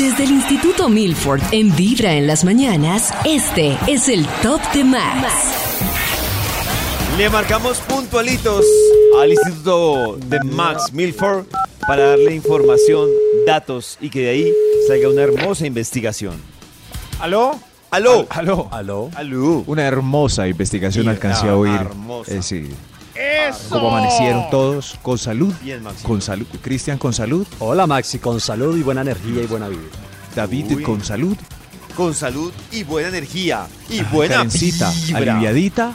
Desde el Instituto Milford en Vibra en las mañanas, este es el Top de Max. Le marcamos puntualitos al Instituto de Max Milford para darle información, datos y que de ahí salga una hermosa investigación. ¿Aló? ¡Aló! ¿Aló? ¿Aló? ¡Aló! Una hermosa investigación alcancé a oír. hermosa. Eh, sí. ¡Eso! ¿Cómo amanecieron todos? ¿Con salud? Bien, Maxito. ¿Con salud? ¿Cristian con salud? Hola Maxi, con salud y buena energía y buena vida. ¿David Uy. con salud? Con salud y buena energía. Y buena Karencita, vibra. aliviadita.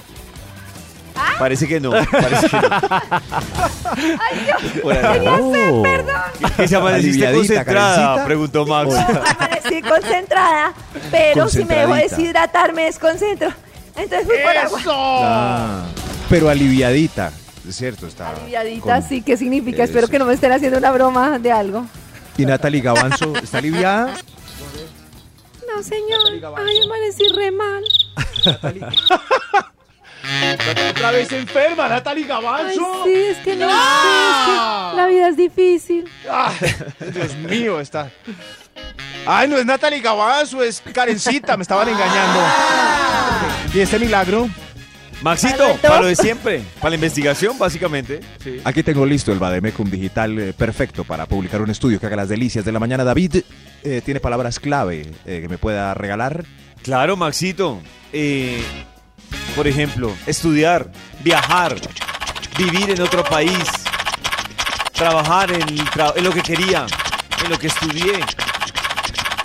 Parece que no. Parece que no. Por ahí. Oh. ¿Qué se amaneciste Aliviadita, concentrada? Karencita. Preguntó Max. Amanecí concentrada, pero si me dejo deshidratar me desconcentro. Entonces fui por agua. ¡Eso! Ah, pero aliviadita. Es cierto, está. Aliviadita, con- sí, ¿qué significa? Eso. Espero que no me estén haciendo una broma de algo. ¿Y Natalie Gavanzo está aliviada? No, señor. Ay, amanecí re mal. Otra vez enferma, Natalie Ay, Gavanzo. sí, es que no, es que la vida es difícil. Ay, Dios mío, está. Ay, no es Natalie Gavanzo, es Karencita, me estaban engañando. ¿Y este milagro? Maxito, ¿Alberto? para lo de siempre. Para la investigación, básicamente. Sí. Aquí tengo listo el Bademecum digital eh, perfecto para publicar un estudio que haga las delicias de la mañana. David eh, tiene palabras clave eh, que me pueda regalar. Claro, Maxito. Eh, por ejemplo, estudiar, viajar, vivir en otro país, trabajar en, el tra- en lo que quería, en lo que estudié,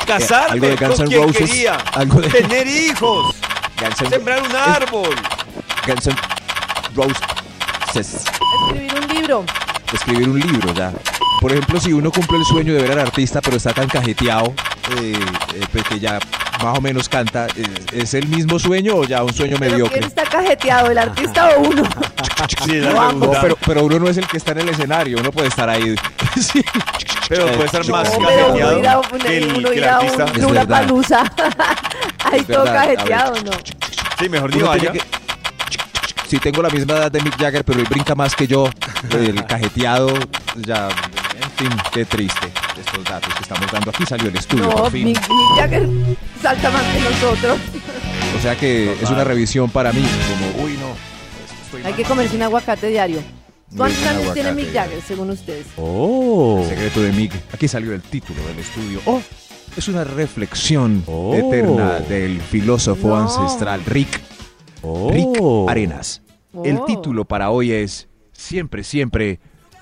casarme algo de con quien Roses, quería, algo de- tener hijos, sembrar un árbol. Guns N' Roses. Escribir un libro. Escribir un libro ya. Por ejemplo, si uno cumple el sueño de ver al artista, pero está tan cajeteado eh, eh, pues que ya más o menos canta, eh, ¿es el mismo sueño o ya un sueño Pero mediocre? ¿quién está cajeteado, el artista o uno? Sí, No, pero, pero uno no es el que está en el escenario, uno puede estar ahí. Sí. Pero puede estar más No, pero uno cajeteado irá, que el, uno que el a artista. un Es Luna verdad. Palusa. Ahí Es todo verdad, cajeteado, ¿no? Sí, mejor Uno vaya. que- Sí, tengo la misma edad de Mick Jagger, pero él brinca más que yo. El cajeteado, ya, en fin, qué triste estos datos que estamos dando. Aquí salió el estudio, No, por fin. Mick, Mick Jagger salta más que nosotros. O sea que es una revisión para mí, como, uy, no. estoy Hay mal. que comerse un aguacate diario. ¿Cuántos años tiene Mick Jagger, según ustedes? Oh. El secreto de Mick. Aquí salió el título del estudio. Oh, es una reflexión Oh. eterna del filósofo No. ancestral Rick, Oh. Rick Arenas. El Oh. título para hoy es Siempre, siempre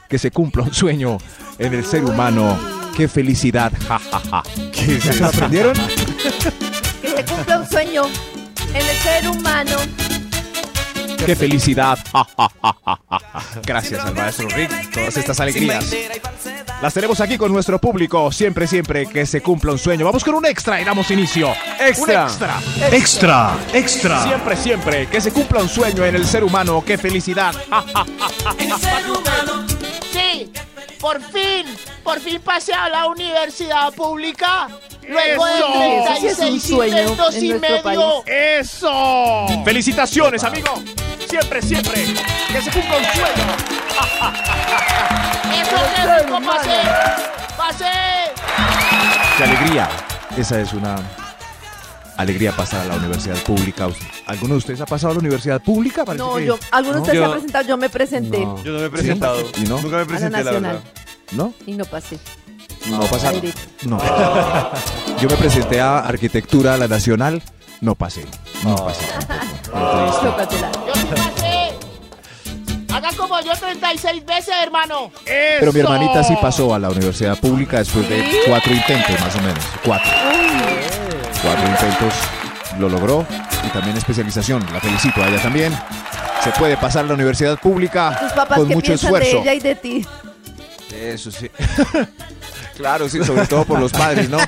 que se cumpla un sueño en el ser humano. ¡Qué felicidad! Ja, ja, ja. ¿Se aprendieron? Que se cumpla un sueño en el ser humano. ¡Qué felicidad! Ja, ja, ja, ja, ja. Gracias al maestro Rick. Todas estas alegrías las tenemos aquí con nuestro público. Siempre, siempre que se cumpla un sueño. Vamos con un extra y damos inicio. Extra. Un extra. Extra, extra. Siempre, siempre que se cumpla un sueño en el ser humano. ¡Qué felicidad! Ja, ja. Sí, por fin, por fin pasé a la universidad pública. Luego ¡Eso! de Ese sí es un 36 sueño en y nuestro medio. ¡Eso! ¡Felicitaciones, amigo! Siempre, siempre que se cumpla un sueño. Eso que rico pasé. Pasé. ¡Qué alegría! Esa es una alegría pasar a la universidad pública. ¿Alguno de ustedes ha pasado a la universidad pública? Parece No, que- yo, algunos de ustedes Yo- se han presentado, yo me presenté No. Yo no me he presentado. ¿Y no? Nunca me a la presenté, la verdad. ¿No? y no pasé. No. Derecho. No. Yo me presenté a Arquitectura, a la Nacional. No pasé. No pasé. tampoco. Haga como yo 36 veces, hermano. Pero mi hermanita sí pasó a la universidad pública después de cuatro intentos, más o menos. Cuatro. Cuatro intentos lo logró. Y también especialización. La felicito a ella también. Se puede pasar a la universidad pública Tus papás con que mucho esfuerzo. de ella y de ti. Eso sí. claro, sí, sobre todo por los padres, ¿no?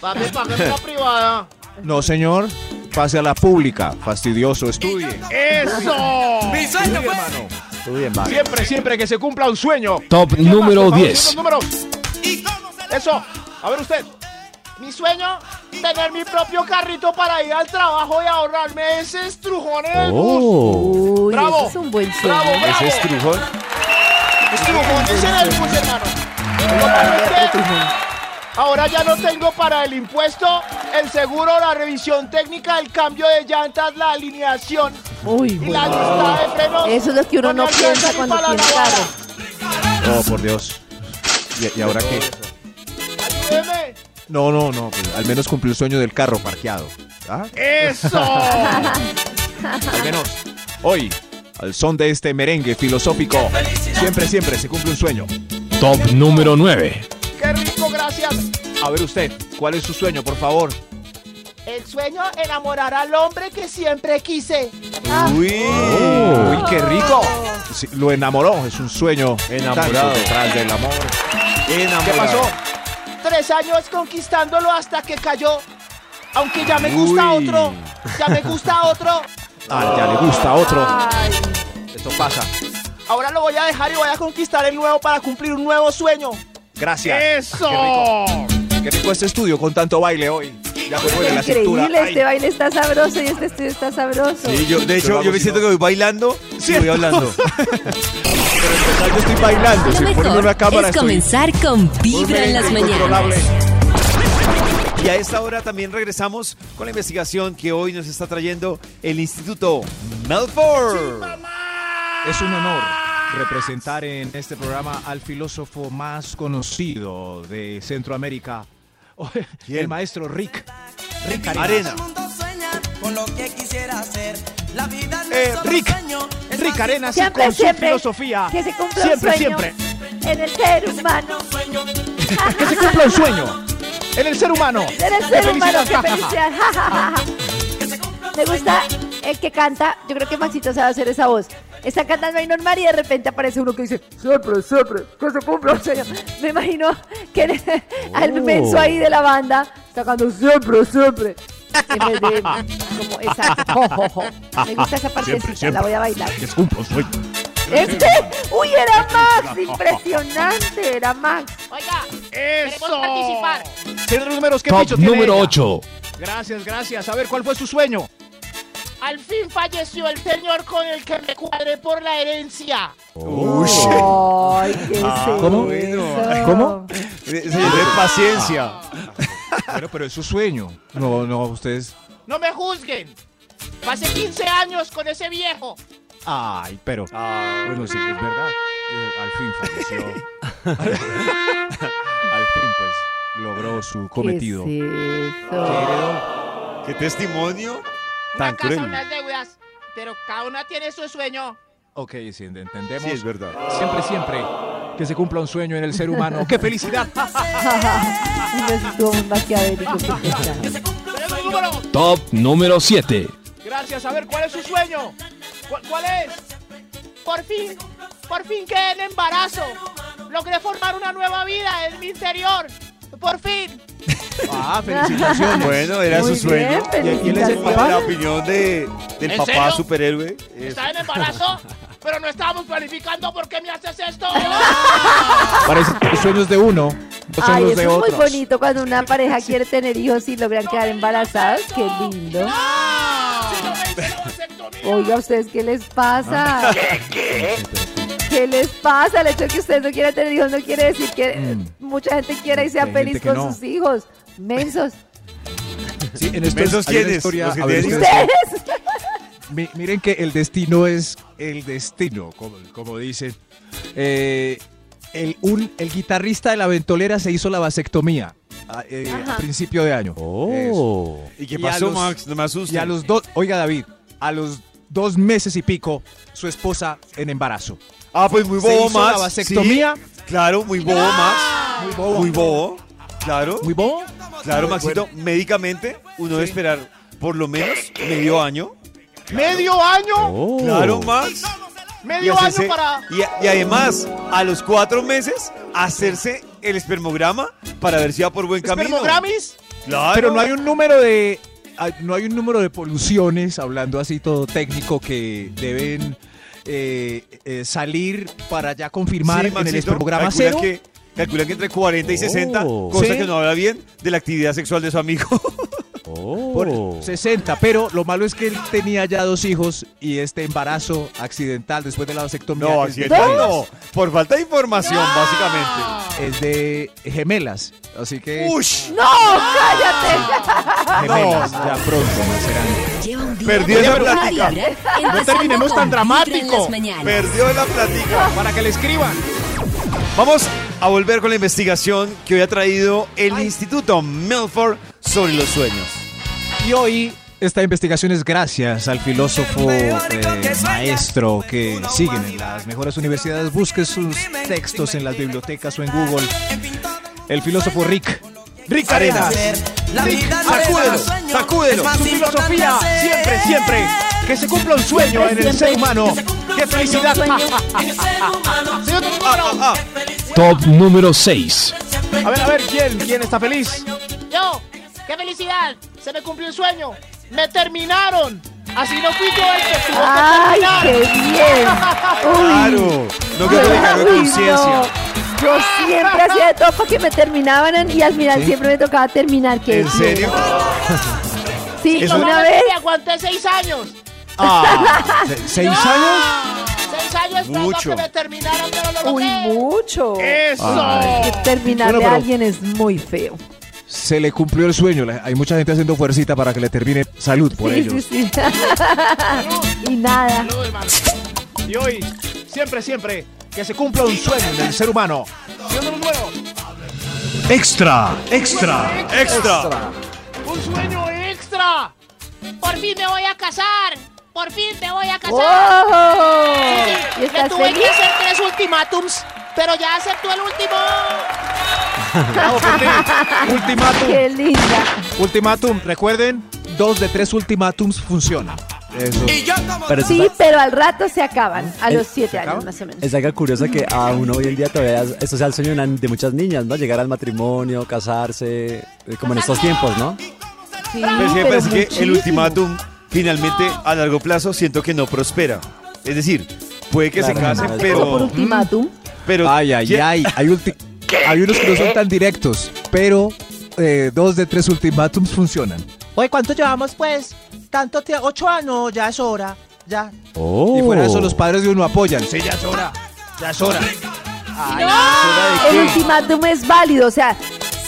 Papi, la privada. No, señor. Pase a la pública. Fastidioso, estudie. ¡Eso! ¡Mi sueño fue! hermano. Estudien, vaga. Siempre, siempre que se cumpla un sueño. Top número Por favor, 10. los números. ¿Y cómo se le- Eso. A ver usted. Mi sueño, tener mi propio carrito para ir al trabajo y ahorrarme ese estrujón en el bus. Oh. Uy, Bravo. eso es un buen sueño. Bravo, bravo. Ese estrujón. Estrujones en el bus, hermano. Ahora ya no tengo para el impuesto, el seguro, la revisión técnica, el cambio de llantas, la alineación Uy, y la bueno. lista de frenos. Eso es lo que uno no piensa cuando tiene carro. Oh, por Dios. ¿Y, y ahora qué? Ayúdeme. No, no, no. pues, al menos cumplió el sueño del carro parqueado. ¿Ah? ¡Eso! Al menos hoy, al son de este merengue filosófico, siempre, siempre se cumple un sueño. Top número 9. Gracias. A ver usted, ¿cuál es su sueño, por favor? El sueño, enamorar al hombre que siempre quise. Uy. Uy, qué rico. Sí, lo enamoró, es un sueño. Enamorado. tanto detrás del amor. Enamorado. ¿Qué pasó? Tres años conquistándolo hasta que cayó. Aunque ya me gusta Uy. otro. Ya me gusta otro. Ah, ya le gusta a otro. Ay, Esto pasa. ahora lo voy a dejar y voy a conquistar el nuevo para cumplir un nuevo sueño. Gracias. ¡Eso! Qué rico. Qué rico este estudio con tanto baile hoy. Ya me duele la cintura. Increíble, Ay. este baile está sabroso y este estudio está sabroso. Sí, yo, de hecho, yo me si siento que voy bailando y voy hablando. Pero en yo estoy bailando. Lo Si ponen mejor una cámara, es estoy comenzar con Vibra en las mañanas. Y a esta hora también regresamos con la investigación que hoy nos está trayendo el Instituto Melford. Es un honor representar en este programa al filósofo más conocido de Centroamérica, ¿Quién? el maestro Rick. Rick Arena. Arena. con lo que quisiera hacer. La vida no Eh, Rick, sueño, es Rick Siempre, con su siempre. filosofía. Que se cumpla Siempre, un sueño siempre. en el ser humano. Que se cumpla un sueño. En el ser humano. En el ¡Qué ser humano, felicidad! ja. Me gusta el que canta, yo creo que Maxito sabe hacer esa voz. Está cantando ahí normal y de repente aparece uno que dice, siempre, siempre, que se cumpla un sueño. Me imagino que al menso ahí de la banda está cantando siempre, siempre. En vez de como exacto. jo, jo, jo. Me gusta esa partecita, la voy a bailar. Que se cumpla un sueño. Este, uy, era Max, impresionante, era Max. Oiga, ¡Eso! queremos participar. Tiene los números que Top número ella. 8. Gracias, gracias. A ver, ¿cuál fue su sueño? Al fin falleció el señor con el que me cuadré por la herencia. Ay, qué ¿Cómo? eso. ¿Cómo? Señor, paciencia. Bueno, pero es su sueño. No, no, ustedes. No me juzguen. Pasé 15 años con ese viejo. Ay, pero. Bueno, sí, es verdad. Eh, Al fin falleció. Al fin, pues, logró su cometido. ¿Qué es eso? Qué testimonio Una tan casa, cruel. unas deudas. Pero cada una tiene su sueño. Ok, sí, entendemos. Sí, es verdad. Siempre, siempre que se cumpla un sueño en el ser humano. ¡Qué felicidad! Número. Top número 7. Gracias. A ver, ¿cuál es su sueño? ¿Cuál, cuál es? Por fin, por fin quedé en embarazo. Logré formar una nueva vida en mi interior. Por fin. Ah, felicitaciones. Bueno, era Muy su sueño. bien, y, y él es el papá, la opinión de, del ¿En papá serio? superhéroe. es- Estaba en embarazo, pero no estábamos planificando. ¿Por qué me haces esto? Parece que los sueños de uno Ay, eso de es muy bonito cuando una pareja quiere tener hijos y logran quedar embarazados. Qué lindo. Si no me vasectomía. Oiga, ¿ustedes qué les pasa? ¿Qué les pasa? El hecho de que ustedes no quieran tener hijos no quiere decir que Mm. mucha gente quiera y sea Hay feliz con no. sus hijos. Mensos. Sí, en estos, ¿Mensos quiénes? miren que el destino es el destino, como, como dicen. Eh, el, un- el guitarrista de la ventolera se hizo la vasectomía a, eh, a principio de año. Oh. ¿Y qué Y pasó, los- Max? No me asustes. Y a los dos, oiga David, a los dos meses y pico, su esposa en embarazo. Ah, pues muy Se bobo, hizo Max. la vasectomía. Sí, claro, muy bobo, Max. Muy bobo. Muy bobo. Claro. Muy bobo. Claro, Maxito. Médicamente, uno debe esperar por lo menos medio año. ¿Medio año? Oh. Claro, Max. Y, Medio hacerse- año para. y, y además, a los cuatro meses, hacerse el espermograma para ver si va por buen camino. ¿Espermogramis? Claro. Pero no hay un número de no hay un número de poluciones, hablando así todo técnico, que deben eh, eh, salir para ya confirmar Sí, en el Maxito, espermograma calcula cero. que, calcula que entre 40 y 60, Oh. cosa Sí. que no habla bien de la actividad sexual de su amigo. Por Oh. 60, pero lo malo es que él tenía ya dos hijos y este embarazo accidental después de la vasectomía No, No, por falta de información, básicamente. Es de gemelas. Así que ¡Ush! ¡No! ¡Cállate! gemelas ya pronto de esa buena plática. No terminemos tan dramático. Perdió la platica. Para que le escriban. Vamos a volver con la investigación que hoy ha traído el Instituto Milford sobre los sueños. Y hoy esta investigación es gracias al filósofo eh, maestro que siguen en las mejores universidades. Busque sus textos en las bibliotecas o en Google. El filósofo Rick. Rick Arenas. No sacúdelo, sacúdelo. Su filosofía, siempre, siempre. Que se cumpla un sueño en el ser humano. ¡Qué felicidad! Señor número. Ah, Top número 6. A ver, a ver, ¿quién? ¿Quién está feliz? Yo, qué felicidad, se me cumplió un sueño, me terminaron. Así no fui yo el que tuvo que ¡Ay, terminar. qué bien! Uy. claro. No quedó de cargo de Uy, conciencia. no. Yo siempre hacía de todo para que me terminaban y al final siempre me tocaba terminar. ¿Qué ¿En serio? Sí, Eso- una vez. me aguanté seis años. ¿Se- ¿Seis años? Seis años Mucho. que me terminaran, pero lo Uy, mucho. ¡Eso! Que terminar Bueno, de alguien es muy feo. Se le cumplió el sueño. Hay mucha gente haciendo fuercita para que le termine salud por sí, ellos. sí, sí. y nada. Y hoy, siempre, siempre, que se cumpla un sueño en el ser humano. Extra, extra. Extra. Un sueño extra. Por fin me voy a casar. Por fin me voy a casar. ¡Oh! ¿Y Me tuve feliz? que hacer tres ultimátums, pero ya aceptó el último. Ultimátum. ¡Qué linda! Ultimátum. Recuerden, dos de tres ultimátums funcionan. Eso. Pero Sí, pero al rato se acaban. A los siete ¿se años más o menos. es algo curioso que a uno hoy en día todavía esto sea el sueño de muchas niñas, ¿no? Llegar al matrimonio, casarse, eh, como en estos tiempos, ¿no? Sí, Pero sí me pero parece que el ultimátum finalmente a largo plazo siento que no prospera. Es decir, puede que se Claro, casen, no, no, Solo por pero... ultimátum. pero Ay, ay, ¿quién- ay. Hay, ulti- hay unos que no son tan directos, pero eh, dos de tres ultimátums funcionan. Oye, ¿cuánto llevamos, pues? Tanto tiempo, ocho años, ya es hora. Ya. Oh. Y fuera de eso, los padres de uno apoyan. Sí, ya es hora. Ya es hora. El ultimátum es válido, o sea,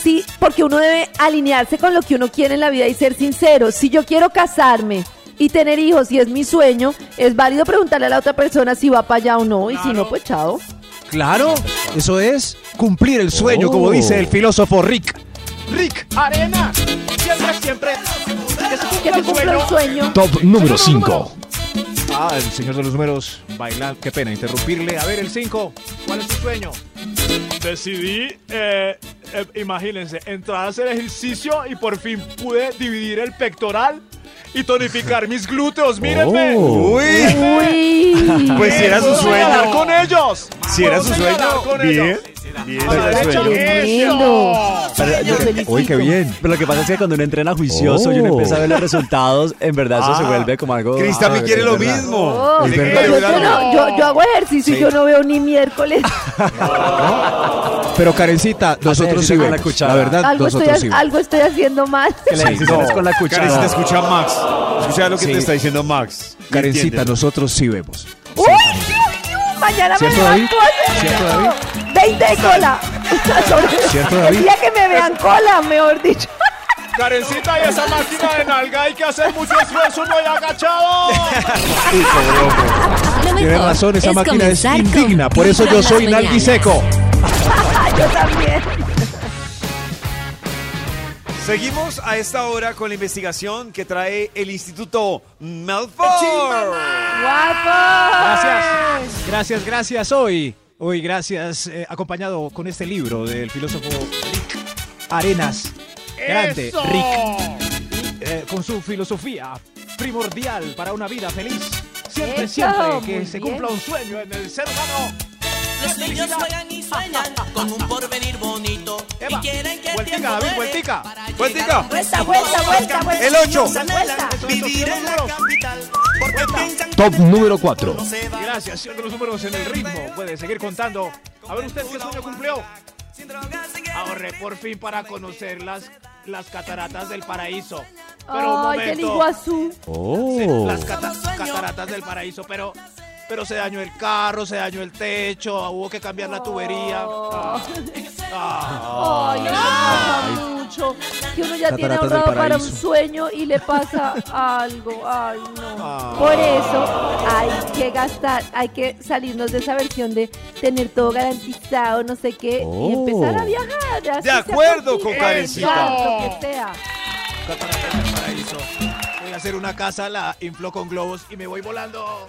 sí, porque uno debe alinearse con lo que uno quiere en la vida y ser sincero. Si yo quiero casarme y tener hijos y es mi sueño, es válido preguntarle a la otra persona si va para allá o no, y si no, pues chao. Claro, eso es cumplir el sueño, Oh. como dice el filósofo Rick. Rick Arena. Siempre, siempre. Que se Que cumpla un sueño. sueño. Top número 5. Ah, el señor de los números bailando. Qué pena interrumpirle. A ver, el 5. ¿Cuál es tu sueño? Decidí, eh, eh, imagínense, entrar a hacer ejercicio y por fin pude dividir el pectoral y tonificar mis glúteos. ¡Mírenme! Oh. Uy, Uy. pues si era su ¡Puedo señalar sueño. con ellos! Si era ¡Puedo su sueño, con bien. ellos! Uy, qué bien. Pero lo que pasa es que cuando uno entrena juicioso y uno Oh. empieza a ver los resultados, en verdad eso se Ah, vuelve como algo... Chris ah, también quiere es lo verdad. mismo. Oh. Yo, no- yo- yo hago ejercicio y yo no veo ni miércoles. Pero Karencita, nosotros sí la vemos. La verdad, algo, estoy, nosotros sí vemos. algo estoy haciendo mal. Que la decisión es con la Karen, si te cuchara. escucha Max. Escucha lo que Sí. te está diciendo Max. ¿Me Karencita, entiendes? nosotros sí vemos. ¡Uy! uy, Mañana me levanto a hacer ¿Cierto, David? 20 de cola. ¿Cierto, David? El día que me vean cola, mejor dicho. Karencita, y esa máquina de nalga hay que hacer mucho esfuerzo, no hay agachado. Tiene razón, esa máquina es indigna. Por eso yo soy mañanas. nalguiseco. Yo también. Seguimos a esta hora con la investigación que trae el Instituto Melford. ¡Guapo! Gracias. Gracias, gracias. Hoy, hoy gracias, eh, acompañado con este libro del filósofo Rick Arenas. Grande, ¡Eso! Rick. eh, con su filosofía primordial para una vida feliz. Siempre, Eso, siempre que se bien. cumpla un sueño en el ser humano. Los niños juegan sueñan con un porvenir bonito Eva, y quieren que el vueltica, tiempo David, vueltica. Vueltica. Vuelta, vuelta, vuelta, vuelta. El 8. Vuelta. vivir en la capital porque piensan Top número 4. no se va Gracias, siendo los números en el ritmo. Puede seguir contando. A ver usted qué sueño cumplió. Ahorré por fin para conocer las, las cataratas del paraíso. Pero un Ay, momento. Iguazú. Sí, Oh. las cata- cataratas del paraíso, pero, pero se dañó el carro, se dañó el techo, hubo que cambiar la tubería. Ah, ah. Ay, eso pasa mucho. Que uno ya tiene ahorrado para un sueño y le pasa algo. Ay, no. Ah. Por eso hay que gastar, hay que salirnos de esa versión de tener todo garantizado, no sé qué, y Oh. empezar a viajar. sea acuerdo con. Karencita. Exacto, que sea. Cataratas del paraíso. Voy a hacer una casa, la inflo con globos y me voy volando.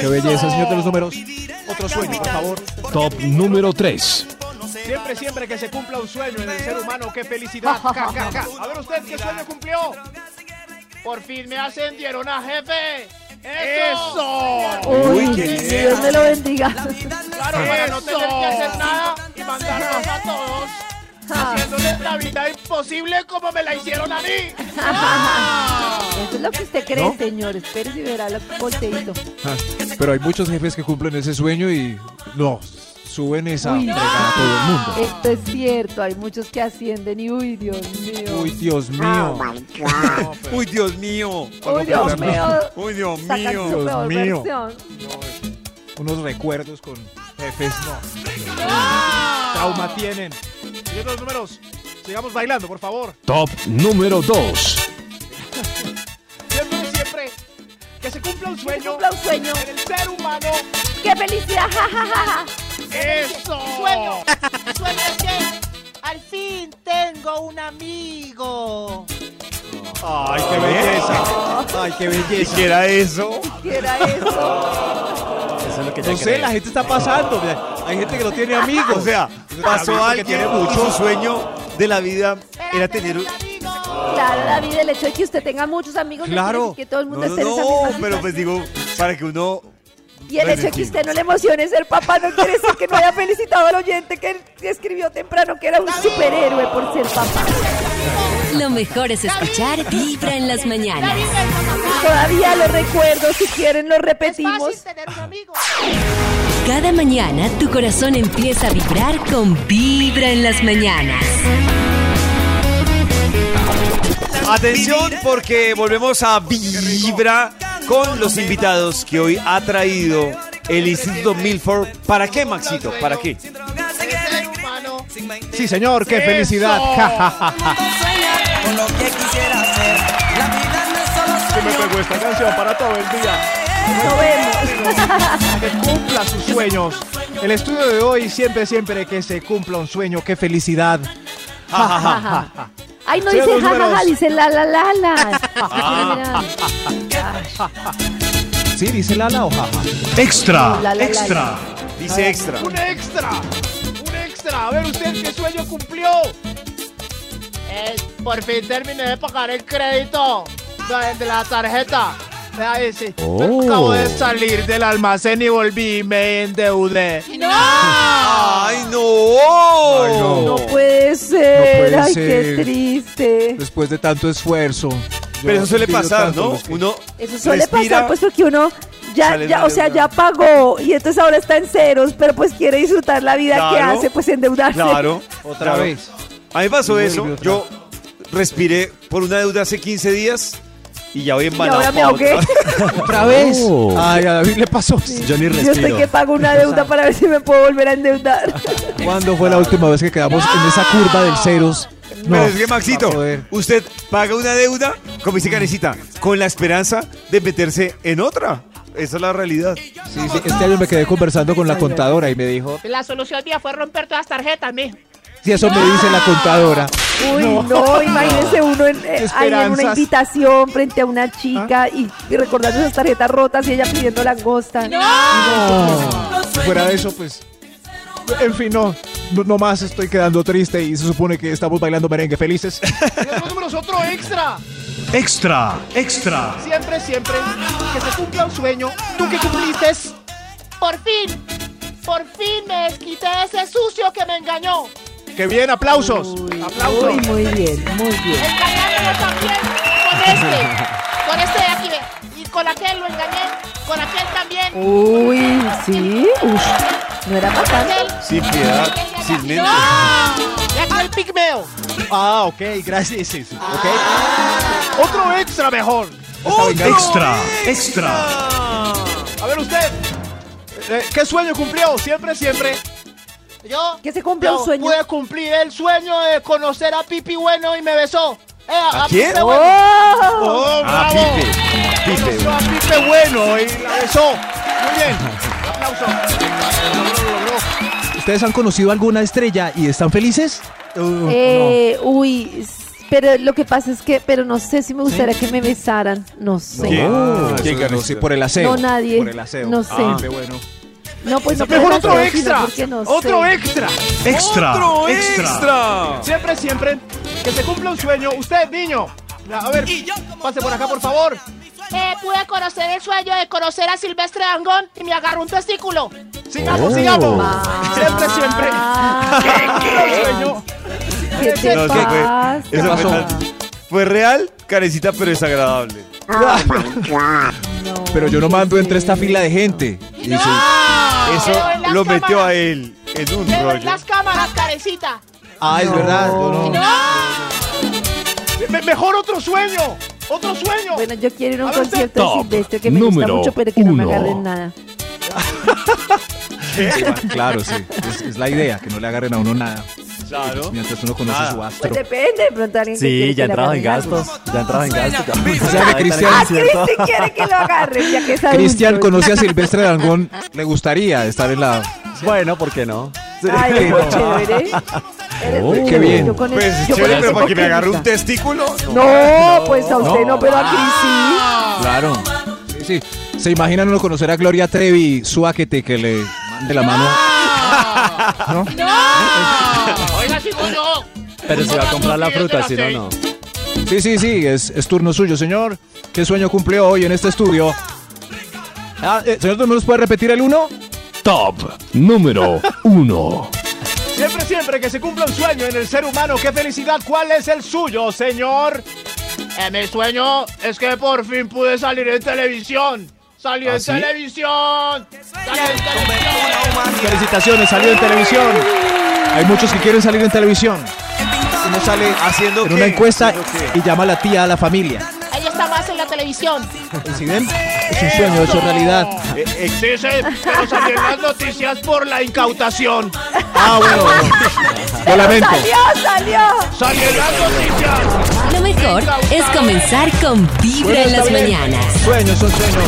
Qué belleza, señor de los números. Otro sueño, por favor. Top número 3. Siempre, siempre que se cumpla un sueño en el ser humano, qué felicidad. Ja, ja, ja. A ver usted qué sueño cumplió. Por fin me ascendieron a jefe. ¡Eso! Uy, qué Dios me lo bendiga. Claro, para no tener que hacer nada y mandarnos a todos. Haciéndoles la vida imposible como me la hicieron a mí. Eso es lo que usted cree, señor. Espérese y verá el volteito. Ah, Pero hay muchos jefes que cumplen ese sueño y no, suben esa Uy. a todo el mundo. Esto es cierto, hay muchos que ascienden y uy, Dios mío. Uy, Dios mío. Uy, Dios mío. Uy, Dios mío. Uy, Dios mío. peor mío. Unos recuerdos con jefes, no. Trauma tienen. De los números, sigamos bailando, por favor. Top número 2. Siempre, siempre que se cumpla un sueño Cumpla un sueño. en el ser humano. ¡Qué felicidad! Ja, ja, ja, ja. ¡Eso! Sueño. Sueño es que al fin tengo un amigo. ¡Ay, qué belleza! ¡Ay, qué ¿Y belleza! qué era eso? ¿Qué era eso? Eso es lo que No sé, la gente está pasando. Gente que no tiene amigos. O sea, pasó que alguien tiene y mucho. su sueño de la vida era tener un... Claro, David, el hecho de que usted tenga muchos amigos no quiere Claro. decir que todo el mundo No, no, esté en esa no, misma pero pues digo, para que uno... Y el hecho de que usted no le emocione ser papá no quiere decir que no haya felicitado al oyente que escribió temprano que era un superhéroe por ser papá. Lo mejor es escuchar Vibra en las mañanas. Todavía lo recuerdo, si quieren lo Es repetimos. fácil tener un amigo. Cada mañana tu corazón empieza a vibrar con Vibra en las mañanas. Atención porque volvemos a Vibra con los invitados que hoy ha traído el Instituto Milford. ¿Para qué, Maxito? ¿Para qué? Sí, señor, qué felicidad. me pegó esta canción para todo el día. Lo vemos. Que cumpla sus sueños. El estudio de hoy, siempre, siempre que se cumpla un sueño, qué felicidad. Ja, ja, ja, ja, ja. Ay, no dice jajaja, números. dice la la la la. Sí, dice Lala o jaja. Extra. La, la, la, Extra. Dice extra. ¡Un extra! ¡Un extra! A ver usted qué sueño cumplió. Eh, por fin terminé de pagar el crédito de, de la tarjeta. Vea ese. Oh. Acabo de salir del almacén y volví y me endeudé. ¡Ay, no! No puede ser, puede ay, ser. qué triste. Después de tanto esfuerzo. Pero eso suele pasar, ¿no? que- Uno Eso suele respira, pasar, pues porque uno ya, ya o sea, ya pagó y entonces ahora está en ceros, pero pues quiere disfrutar la vida que hace, pues endeudarse. Claro. Otra claro. vez. A mí pasó eso. Yo respiré por una deuda hace 15 días y ya voy Y embalado. ahora me pa' ahogué. otra. Vez. Oh. Ay, a David le pasó. Yo ni Yo estoy respiro. que pago una deuda para ver si me puedo volver a endeudar. ¿Cuándo fue la última vez que quedamos en esa curva del ceros? Pero es que, Maxito, usted paga una deuda, como dice Carecita, con la esperanza de meterse en otra. Esa es la realidad. Sí, sí, este año me quedé conversando con la contadora y me dijo, La solución mía fue romper todas las tarjetas, mijo. Si eso me dice la contadora. Uy, no, imagínese uno en, eh, ahí en una invitación frente a una chica y, y recordando esas tarjetas rotas y ella pidiendo langosta. No. Fuera de eso, pues. En fin, no, no, no más estoy quedando triste y se supone que estamos bailando merengue felices. Números, otro extra. Extra. Extra. Siempre, siempre que se cumpla un sueño. ¿Tú que cumpliste? Por fin. Por fin me desquité de ese sucio que me engañó. ¡Qué bien! ¡Aplausos! Uy, ¡Aplausos! uy, muy bien, muy bien. Engañándolo también con este. Con este de aquí, ve. Y con aquel lo engañé. Con aquel también. Uy, sí. Uf, no era. Aquel. Sin piedad, sin mente. ¡No! El pigmeo. Ah, ok, gracias. sí, sí, ok. Otro extra mejor. Esta venganza. Extra, extra. A ver usted. eh, ¿Qué sueño cumplió? Siempre, siempre. Yo. Que se cumpla un yo sueño. Pude cumplir el sueño de conocer a Pipi Bueno y me besó. Eh, ¿A quién? Pipe Bueno. ¡Oh! ¡Oh, Ah, bravo! Pipe. Pipe. Conoció a Pipe Bueno y la besó. Muy bien. Aplauso. ¿Ustedes han conocido alguna estrella y están felices? Eh, Uy, pero lo que pasa es que, pero no sé si me gustaría que me besaran. No sé. ¿Quién? Ah, ¿Quién, no, sí, por el aseo. No, nadie. Por el aseo. No sé. Ah, Bueno. No, pues no Mejor otro extra. no Otro sé. extra. Extra, ¡Otro extra. extra! Siempre, siempre. Que se cumpla un sueño. Usted, niño. A ver, pase por acá, por favor. Eh, pude conocer el sueño de conocer a Silvestre Dangón y me agarró un testículo. Sigamos, Oh. sigamos. Ah. Siempre, siempre. Que se cumpla un sueño. ¿Qué te No, que fue- pasa? Eso pasó? fue, real, carecita, pero es agradable. No, Pero yo no mando entre esta fila de gente. Y dice, Eso en las lo metió cámaras. a él en un rollo. las cámaras, carecita. ah, es No. verdad. no- ¡No! Me- mejor otro sueño. Otro sueño. Bueno, yo quiero ir a un A ver, usted. concierto de Top Silvestre que me gusta número mucho, pero que no me uno. agarren nada. Claro, sí. Es, es la idea, que no le agarren a uno nada. Claro. Mientras uno conoce Nada. su Pues astro. depende, de pronto alguien que quiere Sí, que ya le entraba en gastos. Ya entraba en gastos. O sea, que Cristian- Ah, Cristi quiere que lo agarren, ya que es adulto. Cristian conoce a Silvestre Dangón. Le gustaría estar en la. Bueno, ¿por qué no? Sí. Ay, muy chévere. Oh, qué bien. Yo con el- Pues chévere, pero para que me agarre un testículo. No, pues a usted no, pero a Cris sí. Claro. Sí, sí. ¿Se imaginan uno conocer a Gloria Trevi, suáquete, que le mande la mano? ¿No? Oiga, sigo yo. Pero si va a comprar la fruta, si no, no. Sí, sí, sí, es, es turno suyo, señor. ¿Qué sueño cumplió hoy en este estudio? Ah, eh, señor, ¿tú nos puede repetir el uno? Top número 1. Siempre, siempre que se cumpla un sueño en el ser humano, qué felicidad. ¿Cuál es el suyo, señor? Eh, mi sueño es que por fin pude salir en televisión. Salí en ¿Ah, sí? televisión. Salí en televisión. Felicitaciones, salió en televisión. Hay muchos que quieren salir en televisión. Uno sale ¿Haciendo en qué? una encuesta y llama a la tía a la familia. Ahí está más en la televisión. ¿Sí ven? Es un sueño hecho realidad. Eh, eh, sí, pero salí en las noticias por la incautación. Ah, bueno. Lo lamento. ¡Salió, salió! Salí en las noticias. Lo mejor es comenzar con Vibra Bueno, en las bien. mañanas. Sueños son sueños.